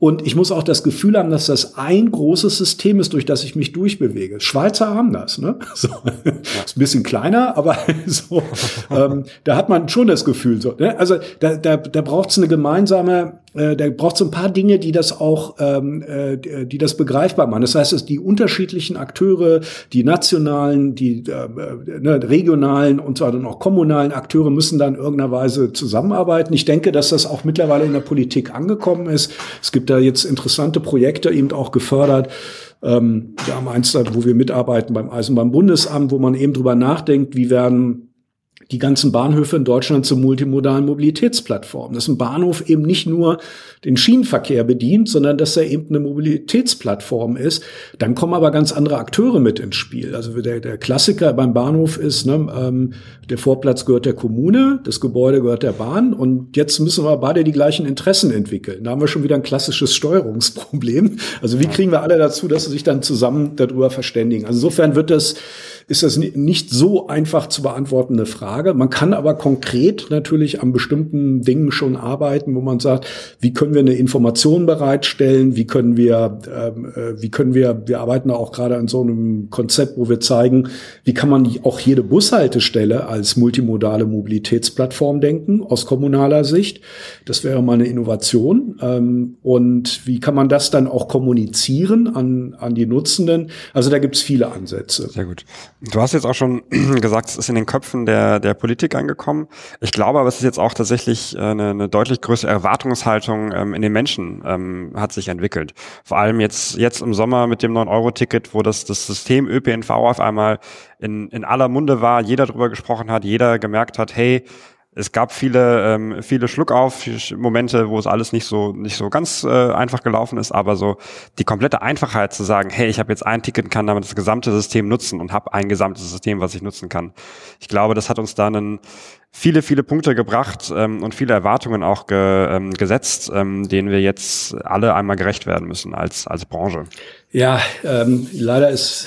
Und ich muss auch das Gefühl haben, dass das ein großes System ist, durch das ich mich durchbewege. Schweizer haben das, ne? So. Ist ein bisschen kleiner, aber so, ähm, da hat man schon das Gefühl. So, ne? Also da, da, da braucht es eine gemeinsame äh, da braucht es ein paar Dinge, die das auch, ähm, äh, die das begreifbar machen. Das heißt, dass die unterschiedlichen Akteure, die nationalen, die äh, ne, regionalen und zwar dann auch kommunalen Akteure müssen dann in irgendeiner Weise zusammenarbeiten. Ich denke, dass das auch mittlerweile in der Politik angekommen ist. Es gibt da jetzt interessante Projekte eben auch gefördert. Ähm, wir haben eins, wo wir mitarbeiten beim Eisenbahnbundesamt, wo man eben drüber nachdenkt, wie werden die ganzen Bahnhöfe in Deutschland zur multimodalen Mobilitätsplattform. Dass ein Bahnhof eben nicht nur den Schienenverkehr bedient, sondern dass er eben eine Mobilitätsplattform ist. Dann kommen aber ganz andere Akteure mit ins Spiel. Also der, der Klassiker beim Bahnhof ist, ne, ähm, der Vorplatz gehört der Kommune, das Gebäude gehört der Bahn und jetzt müssen wir beide die gleichen Interessen entwickeln. Da haben wir schon wieder ein klassisches Steuerungsproblem. Also wie kriegen wir alle dazu, dass sie sich dann zusammen darüber verständigen? Also insofern wird das ist das nicht so einfach zu beantwortende Frage. Man kann aber konkret natürlich an bestimmten Dingen schon arbeiten, wo man sagt, wie können wir eine Information bereitstellen, wie können wir, ähm, äh, wie können wir, wir arbeiten da auch gerade an so einem Konzept, wo wir zeigen, wie kann man auch jede Bushaltestelle als multimodale Mobilitätsplattform denken, aus kommunaler Sicht. Das wäre mal eine Innovation. Ähm, und wie kann man das dann auch kommunizieren an, an die Nutzenden? Also da gibt es viele Ansätze. Sehr gut. Du hast jetzt auch schon gesagt, es ist in den Köpfen der, der Politik angekommen. Ich glaube aber, es ist jetzt auch tatsächlich äh, eine, eine deutlich größere Erwartungshaltung ähm, in den Menschen ähm, hat sich entwickelt. Vor allem jetzt, jetzt im Sommer mit dem 9-Euro-Ticket, wo das, das System ÖPNV auf einmal in, in aller Munde war, jeder drüber gesprochen hat, jeder gemerkt hat, hey, es gab viele, ähm, viele Schluckauf-Momente, wo es alles nicht so, nicht so ganz äh, einfach gelaufen ist, aber so die komplette Einfachheit zu sagen, hey, ich habe jetzt ein Ticket kann damit das gesamte System nutzen und habe ein gesamtes System, was ich nutzen kann. Ich glaube, das hat uns dann einen, viele, viele Punkte gebracht ähm, und viele Erwartungen auch ge, ähm, gesetzt, ähm, denen wir jetzt alle einmal gerecht werden müssen als, als Branche. Ja, ähm, leider ist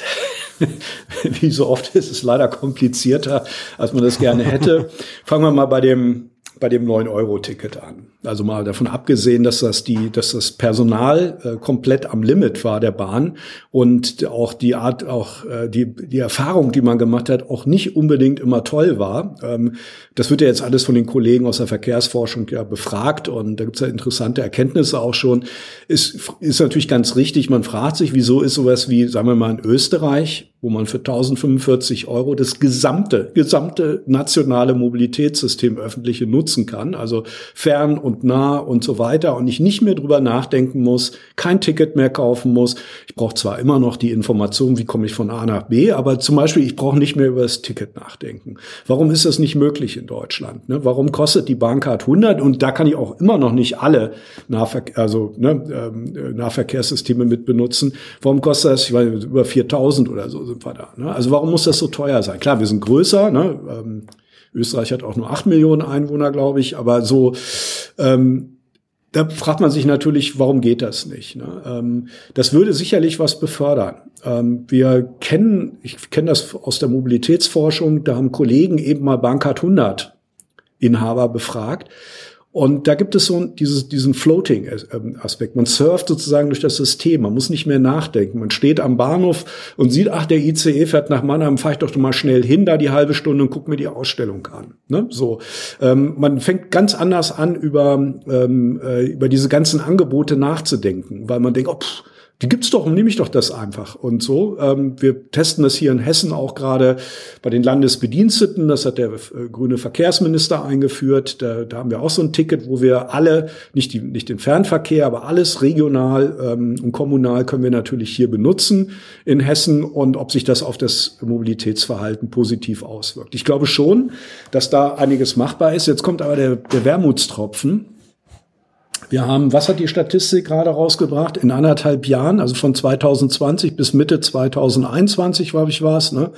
wie so oft ist es leider komplizierter, als man das gerne hätte. Fangen wir mal bei dem bei dem 9-Euro-Ticket an. Also mal davon abgesehen, dass das die, dass das Personal äh, komplett am Limit war der Bahn und auch die Art, auch äh, die, die Erfahrung, die man gemacht hat, auch nicht unbedingt immer toll war. Ähm, das wird ja jetzt alles von den Kollegen aus der Verkehrsforschung ja befragt und da gibt es ja interessante Erkenntnisse auch schon. Ist, ist natürlich ganz richtig. Man fragt sich, wieso ist sowas wie, sagen wir mal, in Österreich wo man für 1045 Euro das gesamte, gesamte nationale Mobilitätssystem öffentliche nutzen kann, also fern und nah und so weiter und ich nicht mehr drüber nachdenken muss, kein Ticket mehr kaufen muss. Ich brauche zwar immer noch die Information, wie komme ich von A nach B, aber zum Beispiel, ich brauche nicht mehr über das Ticket nachdenken. Warum ist das nicht möglich in Deutschland? Ne? Warum kostet die Bahncard 100 und da kann ich auch immer noch nicht alle Nahverkehr, also ne, ähm, Nahverkehrssysteme mit benutzen. Warum kostet das, ich weiß, über 4000 oder so? Sind wir da. Ne? Also warum muss das so teuer sein? Klar, wir sind größer. Ne? Ähm, Österreich hat auch nur acht Millionen Einwohner, glaube ich. Aber so, ähm, da fragt man sich natürlich, warum geht das nicht? Ne? Ähm, das würde sicherlich was befördern. Ähm, wir kennen, ich kenne das aus der Mobilitätsforschung, da haben Kollegen eben mal Bankart 100 Inhaber befragt. Und da gibt es so dieses, diesen Floating-Aspekt. Man surft sozusagen durch das System. Man muss nicht mehr nachdenken. Man steht am Bahnhof und sieht, ach, der ICE fährt nach Mannheim, fahr ich doch mal schnell hin, da die halbe Stunde und guck mir die Ausstellung an. Ne? So, ähm, man fängt ganz anders an, über, ähm, äh, über diese ganzen Angebote nachzudenken, weil man denkt, oh, pff, die gibt's doch, nehme ich doch das einfach und so. Ähm, wir testen das hier in Hessen auch gerade bei den Landesbediensteten. Das hat der äh, grüne Verkehrsminister eingeführt. Da, da haben wir auch so ein Ticket, wo wir alle, nicht, die, nicht den Fernverkehr, aber alles regional ähm, und kommunal können wir natürlich hier benutzen in Hessen und ob sich das auf das Mobilitätsverhalten positiv auswirkt. Ich glaube schon, dass da einiges machbar ist. Jetzt kommt aber der, der Wermutstropfen. Wir haben, was hat die Statistik gerade rausgebracht? In anderthalb Jahren, also von 2020 bis Mitte 2021, glaube ich, war es, ne?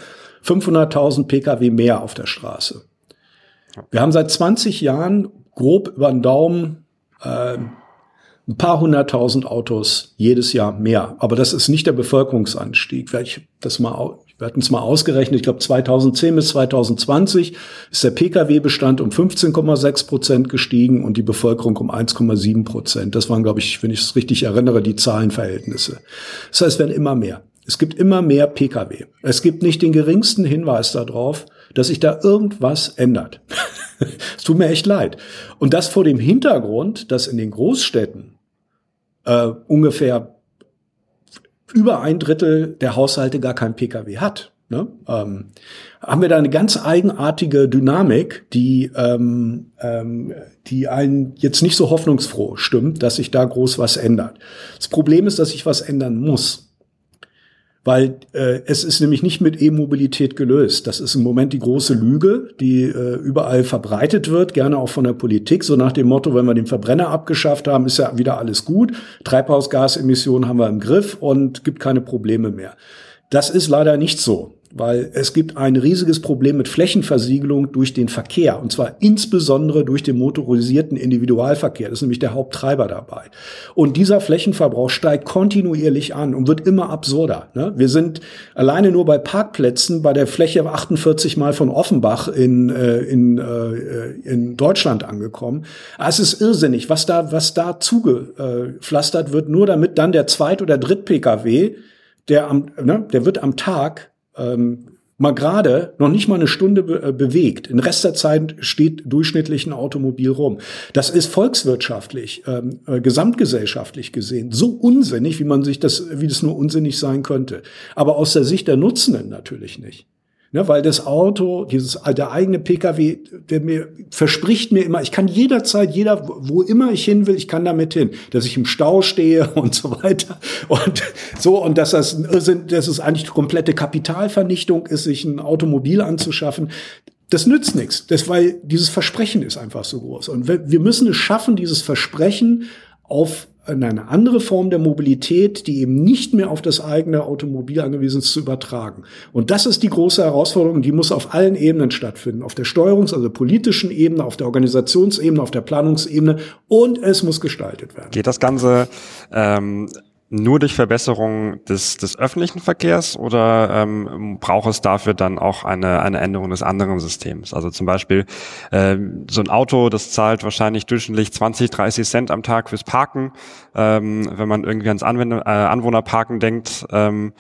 500.000 Pkw mehr auf der Straße. Wir haben seit 20 Jahren grob über den Daumen äh, ein paar hunderttausend Autos jedes Jahr mehr. Aber das ist nicht der Bevölkerungsanstieg. Vielleicht das mal wir hatten es mal ausgerechnet, ich glaube 2010 bis 2020 ist der Pkw-Bestand um 15,6 Prozent gestiegen und die Bevölkerung um 1,7 Prozent. Das waren, glaube ich, wenn ich es richtig erinnere, die Zahlenverhältnisse. Das heißt, es werden immer mehr. Es gibt immer mehr Pkw. Es gibt nicht den geringsten Hinweis darauf, dass sich da irgendwas ändert. es tut mir echt leid. Und das vor dem Hintergrund, dass in den Großstädten äh, ungefähr über ein Drittel der Haushalte gar kein Pkw hat. Ne? Ähm, haben wir da eine ganz eigenartige Dynamik, die, ähm, ähm, die einen jetzt nicht so hoffnungsfroh stimmt, dass sich da groß was ändert. Das Problem ist, dass sich was ändern muss weil äh, es ist nämlich nicht mit E-Mobilität gelöst. Das ist im Moment die große Lüge, die äh, überall verbreitet wird, gerne auch von der Politik, so nach dem Motto, wenn wir den Verbrenner abgeschafft haben, ist ja wieder alles gut, Treibhausgasemissionen haben wir im Griff und gibt keine Probleme mehr. Das ist leider nicht so weil es gibt ein riesiges Problem mit Flächenversiegelung durch den Verkehr und zwar insbesondere durch den motorisierten Individualverkehr. Das ist nämlich der Haupttreiber dabei. Und dieser Flächenverbrauch steigt kontinuierlich an und wird immer absurder. Ne? Wir sind alleine nur bei Parkplätzen bei der Fläche 48 Mal von Offenbach in, äh, in, äh, in Deutschland angekommen. Es ist irrsinnig, was da, was da zugepflastert wird, nur damit dann der Zweit- oder Dritt-Pkw der am, ne, der wird am Tag ähm, mal gerade noch nicht mal eine Stunde be äh, bewegt. In Rest der Zeit steht durchschnittlich ein Automobil rum. Das ist volkswirtschaftlich, ähm, äh, gesamtgesellschaftlich gesehen so unsinnig, wie man sich das, wie das nur unsinnig sein könnte. Aber aus der Sicht der Nutzenden natürlich nicht. Ne, weil das Auto, dieses, der eigene Pkw, der mir verspricht mir immer, ich kann jederzeit, jeder, wo immer ich hin will, ich kann damit hin, dass ich im Stau stehe und so weiter. Und so, und dass das, dass es eigentlich komplette Kapitalvernichtung ist, sich ein Automobil anzuschaffen. Das nützt nichts, das, weil dieses Versprechen ist einfach so groß. Und wir müssen es schaffen, dieses Versprechen auf eine andere Form der Mobilität, die eben nicht mehr auf das eigene Automobil angewiesen ist, zu übertragen. Und das ist die große Herausforderung, die muss auf allen Ebenen stattfinden. Auf der Steuerungs-, also politischen Ebene, auf der Organisationsebene, auf der Planungsebene und es muss gestaltet werden. Geht das Ganze ähm, nur durch Verbesserung des, des öffentlichen Verkehrs oder ähm, braucht es dafür dann auch eine, eine Änderung des anderen Systems? Also zum Beispiel ähm, so ein Auto, das zahlt wahrscheinlich durchschnittlich 20, 30 Cent am Tag fürs Parken. Ähm, wenn man irgendwie ans Anwender, äh, Anwohnerparken denkt, ähm,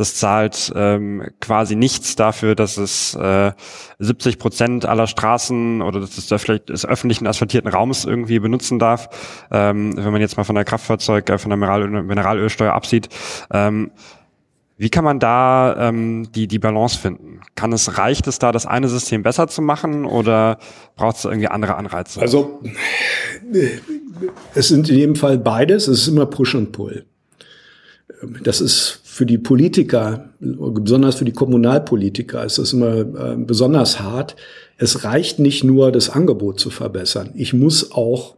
das zahlt ähm, quasi nichts dafür, dass es äh, 70 Prozent aller Straßen oder des, des öffentlichen asphaltierten Raums irgendwie benutzen darf. Ähm, wenn man jetzt mal von der Kraftfahrzeug, äh, von der Mineral Mineralölsteuer absieht. Ähm, Wie kann man da ähm, die, die Balance finden? Kann es, reicht es da, das eine System besser zu machen oder braucht es irgendwie andere Anreize? Also es sind in jedem Fall beides, es ist immer Push und Pull. Das ist für die Politiker, besonders für die Kommunalpolitiker, ist das immer äh, besonders hart. Es reicht nicht nur, das Angebot zu verbessern. Ich muss auch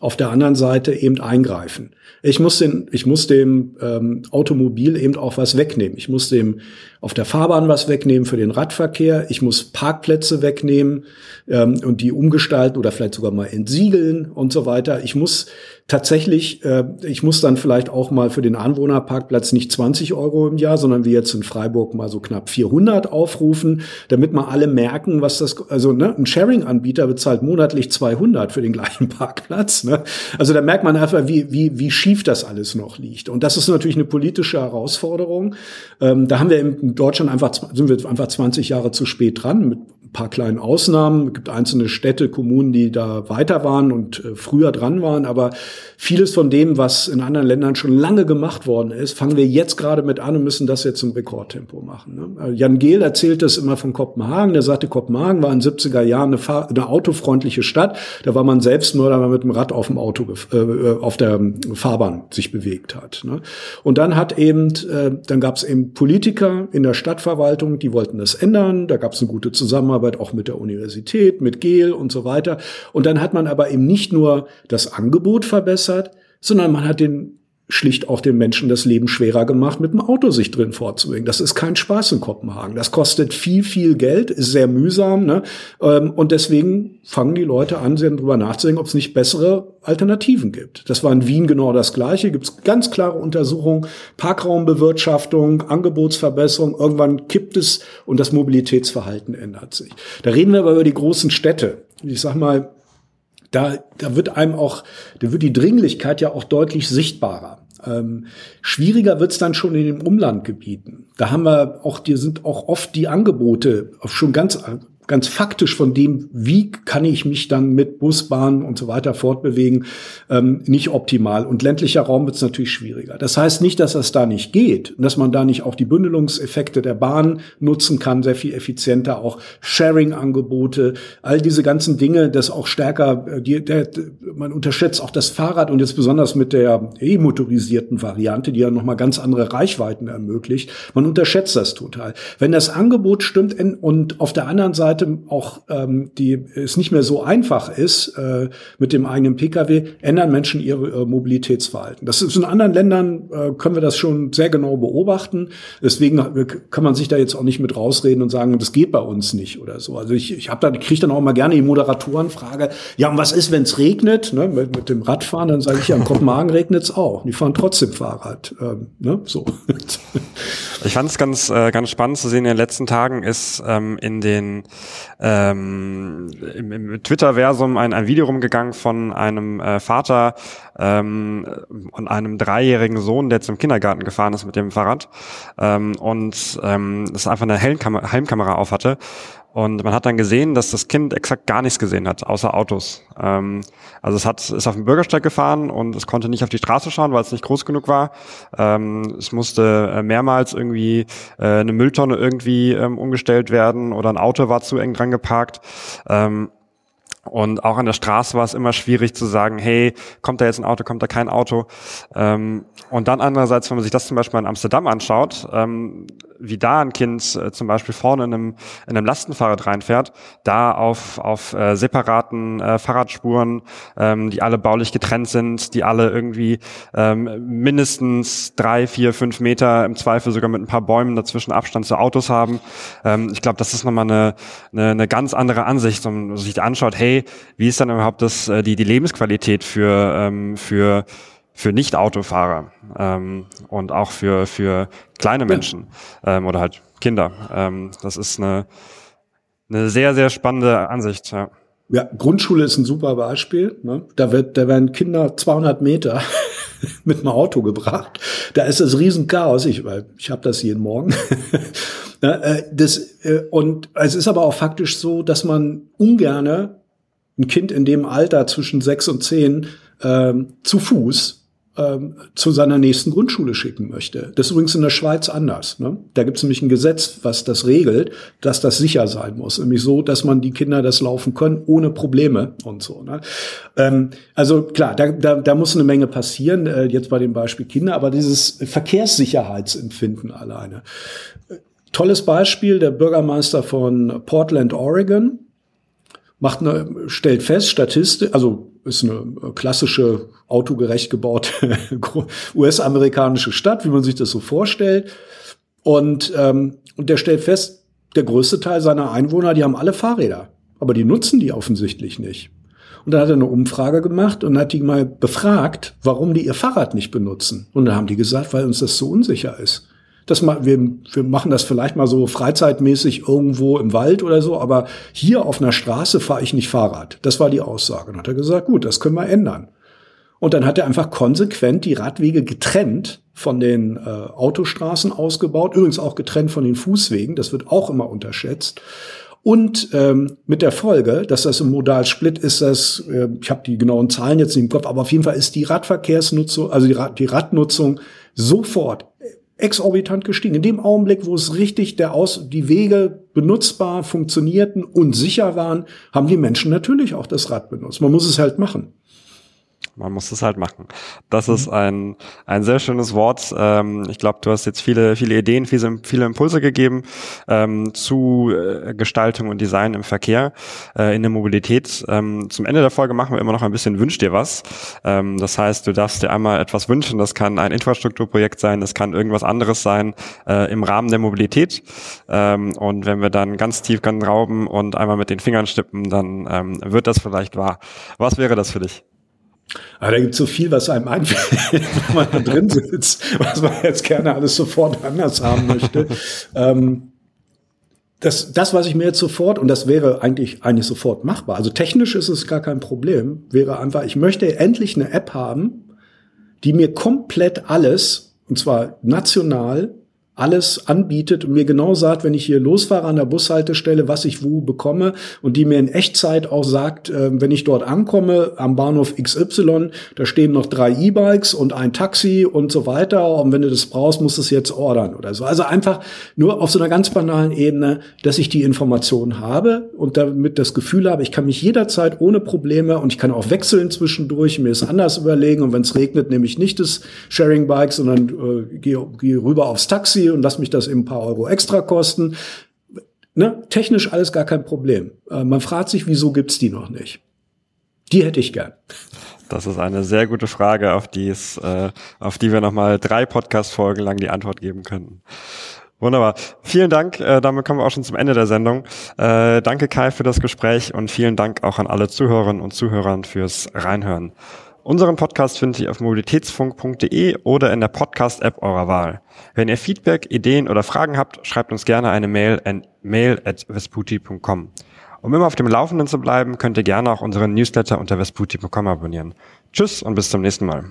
auf der anderen Seite eben eingreifen. Ich muss, den, ich muss dem ähm, Automobil eben auch was wegnehmen. Ich muss dem auf der Fahrbahn was wegnehmen für den Radverkehr. Ich muss Parkplätze wegnehmen ähm, und die umgestalten oder vielleicht sogar mal entsiegeln und so weiter. Ich muss tatsächlich, äh, ich muss dann vielleicht auch mal für den Anwohnerparkplatz nicht 20 Euro im Jahr, sondern wie jetzt in Freiburg mal so knapp 400 aufrufen, damit mal alle merken, was das, also ne, ein Sharing-Anbieter bezahlt monatlich 200 für den gleichen Parkplatz. Ne? Also da merkt man einfach, wie, wie, wie schief das alles noch liegt. Und das ist natürlich eine politische Herausforderung. Ähm, da haben wir in Deutschland einfach, sind wir einfach 20 Jahre zu spät dran mit ein paar kleinen Ausnahmen. Es gibt einzelne Städte, Kommunen, die da weiter waren und äh, früher dran waren. Aber vieles von dem, was in anderen Ländern schon lange gemacht worden ist, fangen wir jetzt gerade mit an und müssen das jetzt im Rekordtempo machen. Ne? Äh, Jan Gehl erzählt das immer von Kopenhagen. Der sagte, Kopenhagen war in 70er Jahren eine, Fahr eine autofreundliche Stadt. Da war man selbst nur, wenn man mit dem Rad auf dem Auto, äh, auf der Fahrbahn sich bewegt hat. Ne? Und dann hat eben, äh, dann gab es eben Politiker in der Stadtverwaltung, die wollten das ändern. Da gab es eine gute Zusammenarbeit auch mit der Universität, mit Gel und so weiter. Und dann hat man aber eben nicht nur das Angebot verbessert, sondern man hat den schlicht auch den Menschen das Leben schwerer gemacht, mit dem Auto sich drin vorzubringen. Das ist kein Spaß in Kopenhagen. Das kostet viel, viel Geld, ist sehr mühsam. Ne? Ähm, und deswegen fangen die Leute an, darüber nachzudenken, ob es nicht bessere Alternativen gibt. Das war in Wien genau das Gleiche. Gibt es ganz klare Untersuchungen, Parkraumbewirtschaftung, Angebotsverbesserung. Irgendwann kippt es und das Mobilitätsverhalten ändert sich. Da reden wir aber über die großen Städte. Ich sag mal, da, da wird einem auch, da wird die Dringlichkeit ja auch deutlich sichtbarer. Ähm, schwieriger wird's dann schon in den Umlandgebieten. Da haben wir auch, die sind auch oft die Angebote schon ganz ganz faktisch von dem, wie kann ich mich dann mit Bus, und so weiter fortbewegen, ähm, nicht optimal. Und ländlicher Raum wird es natürlich schwieriger. Das heißt nicht, dass das da nicht geht, dass man da nicht auch die Bündelungseffekte der Bahn nutzen kann, sehr viel effizienter, auch Sharing-Angebote, all diese ganzen Dinge, das auch stärker, äh, die, der, man unterschätzt auch das Fahrrad und jetzt besonders mit der e-motorisierten Variante, die ja nochmal ganz andere Reichweiten ermöglicht. Man unterschätzt das total. Wenn das Angebot stimmt und auf der anderen Seite Seite auch ähm, die es nicht mehr so einfach ist äh, mit dem eigenen Pkw, ändern Menschen ihre äh, Mobilitätsverhalten. Das ist in anderen Ländern äh, können wir das schon sehr genau beobachten. Deswegen kann man sich da jetzt auch nicht mit rausreden und sagen, das geht bei uns nicht oder so. Also ich, ich habe da kriege dann auch mal gerne die Moderatorenfrage, ja und was ist, wenn es regnet? Ne, mit, mit dem Radfahren, dann sage ich ja, in Kopenhagen regnet es auch. Die fahren trotzdem Fahrrad. Ähm, ne, so. Ich fand es ganz, äh, ganz spannend zu sehen. In den letzten Tagen ist ähm, in den ähm, im, im Twitter-Versum ein, ein Video rumgegangen von einem äh, Vater ähm, und einem dreijährigen Sohn, der zum Kindergarten gefahren ist mit dem Fahrrad. Ähm, und ähm, das einfach eine Helmkamera auf hatte und man hat dann gesehen, dass das Kind exakt gar nichts gesehen hat, außer Autos. Ähm, also es hat, ist auf dem Bürgersteig gefahren und es konnte nicht auf die Straße schauen, weil es nicht groß genug war. Ähm, es musste äh, mehrmals irgendwie äh, eine Mülltonne irgendwie ähm, umgestellt werden oder ein Auto war zu eng dran geparkt. Ähm, und auch an der Straße war es immer schwierig zu sagen, hey, kommt da jetzt ein Auto, kommt da kein Auto? Ähm, und dann andererseits, wenn man sich das zum Beispiel in Amsterdam anschaut, ähm, wie da ein Kind äh, zum Beispiel vorne in einem, in einem Lastenfahrrad reinfährt, da auf, auf äh, separaten äh, Fahrradspuren, ähm, die alle baulich getrennt sind, die alle irgendwie ähm, mindestens drei, vier, fünf Meter, im Zweifel sogar mit ein paar Bäumen dazwischen Abstand zu Autos haben. Ähm, ich glaube, das ist nochmal eine, eine, eine ganz andere Ansicht, wenn man sich anschaut, hey, wie ist dann überhaupt das, äh, die, die Lebensqualität für, ähm, für für Nicht-Autofahrer ähm, und auch für, für kleine Menschen ähm, oder halt Kinder. Ähm, das ist eine, eine sehr, sehr spannende Ansicht. Ja. Ja, Grundschule ist ein super Beispiel. Ne? Da, wird, da werden Kinder 200 Meter mit dem Auto gebracht. Da ist das Riesenchaos. Ich, ich habe das jeden Morgen. Äh, das, äh, und es ist aber auch faktisch so, dass man ungerne ein Kind in dem Alter zwischen sechs und zehn ähm, zu Fuß ähm, zu seiner nächsten Grundschule schicken möchte. Das ist übrigens in der Schweiz anders. Ne? Da gibt es nämlich ein Gesetz, was das regelt, dass das sicher sein muss. Nämlich so, dass man die Kinder das laufen können ohne Probleme und so. Ne? Ähm, also klar, da, da, da muss eine Menge passieren, äh, jetzt bei dem Beispiel Kinder, aber dieses Verkehrssicherheitsempfinden alleine. Tolles Beispiel, der Bürgermeister von Portland, Oregon, macht eine, stellt fest, Statistik, also ist eine klassische autogerecht gebaute US-amerikanische Stadt, wie man sich das so vorstellt. Und, ähm, und der stellt fest, der größte Teil seiner Einwohner, die haben alle Fahrräder, aber die nutzen die offensichtlich nicht. Und dann hat er eine Umfrage gemacht und hat die mal befragt, warum die ihr Fahrrad nicht benutzen. Und dann haben die gesagt, weil uns das so unsicher ist das mal, wir, wir machen das vielleicht mal so freizeitmäßig irgendwo im Wald oder so, aber hier auf einer Straße fahre ich nicht Fahrrad. Das war die Aussage. Und hat er gesagt, gut, das können wir ändern. Und dann hat er einfach konsequent die Radwege getrennt von den äh, Autostraßen ausgebaut, übrigens auch getrennt von den Fußwegen, das wird auch immer unterschätzt. Und ähm, mit der Folge, dass das im Modalsplit ist, das, äh, ich habe die genauen Zahlen jetzt nicht im Kopf, aber auf jeden Fall ist die Radverkehrsnutzung, also die, Rad, die Radnutzung sofort exorbitant gestiegen. In dem Augenblick, wo es richtig der Aus, die Wege benutzbar funktionierten und sicher waren, haben die Menschen natürlich auch das Rad benutzt. Man muss es halt machen. Man muss es halt machen. Das mhm. ist ein, ein sehr schönes Wort. Ähm, ich glaube, du hast jetzt viele, viele Ideen, viele, viele Impulse gegeben ähm, zu äh, Gestaltung und Design im Verkehr, äh, in der Mobilität. Ähm, zum Ende der Folge machen wir immer noch ein bisschen Wünsch dir was. Ähm, das heißt, du darfst dir einmal etwas wünschen. Das kann ein Infrastrukturprojekt sein, das kann irgendwas anderes sein äh, im Rahmen der Mobilität. Ähm, und wenn wir dann ganz tief ganz rauben und einmal mit den Fingern stippen, dann ähm, wird das vielleicht wahr. Was wäre das für dich? Aber da gibt es so viel, was einem einfällt, wenn man da drin sitzt, was man jetzt gerne alles sofort anders haben möchte. ähm, das, das, was ich mir jetzt sofort, und das wäre eigentlich, eigentlich sofort machbar, also technisch ist es gar kein Problem, wäre einfach, ich möchte endlich eine App haben, die mir komplett alles, und zwar national, alles anbietet und mir genau sagt, wenn ich hier losfahre an der Bushaltestelle, was ich wo bekomme und die mir in Echtzeit auch sagt, äh, wenn ich dort ankomme am Bahnhof XY, da stehen noch drei E-Bikes und ein Taxi und so weiter und wenn du das brauchst, musst du es jetzt ordern oder so. Also einfach nur auf so einer ganz banalen Ebene, dass ich die Informationen habe und damit das Gefühl habe, ich kann mich jederzeit ohne Probleme und ich kann auch wechseln zwischendurch, mir es anders überlegen und wenn es regnet, nehme ich nicht das Sharing Bike, sondern äh, gehe geh rüber aufs Taxi und lass mich das eben ein paar Euro extra kosten. Ne? Technisch alles gar kein Problem. Äh, man fragt sich, wieso gibt's die noch nicht? Die hätte ich gern. Das ist eine sehr gute Frage, auf die es, äh, auf die wir nochmal drei Podcast-Folgen lang die Antwort geben könnten. Wunderbar. Vielen Dank. Äh, damit kommen wir auch schon zum Ende der Sendung. Äh, danke Kai für das Gespräch und vielen Dank auch an alle Zuhörerinnen und Zuhörern fürs Reinhören. Unseren Podcast findet ihr auf mobilitätsfunk.de oder in der Podcast-App eurer Wahl. Wenn ihr Feedback, Ideen oder Fragen habt, schreibt uns gerne eine Mail an mail@vesputi.com. Um immer auf dem Laufenden zu bleiben, könnt ihr gerne auch unseren Newsletter unter vesputi.com abonnieren. Tschüss und bis zum nächsten Mal.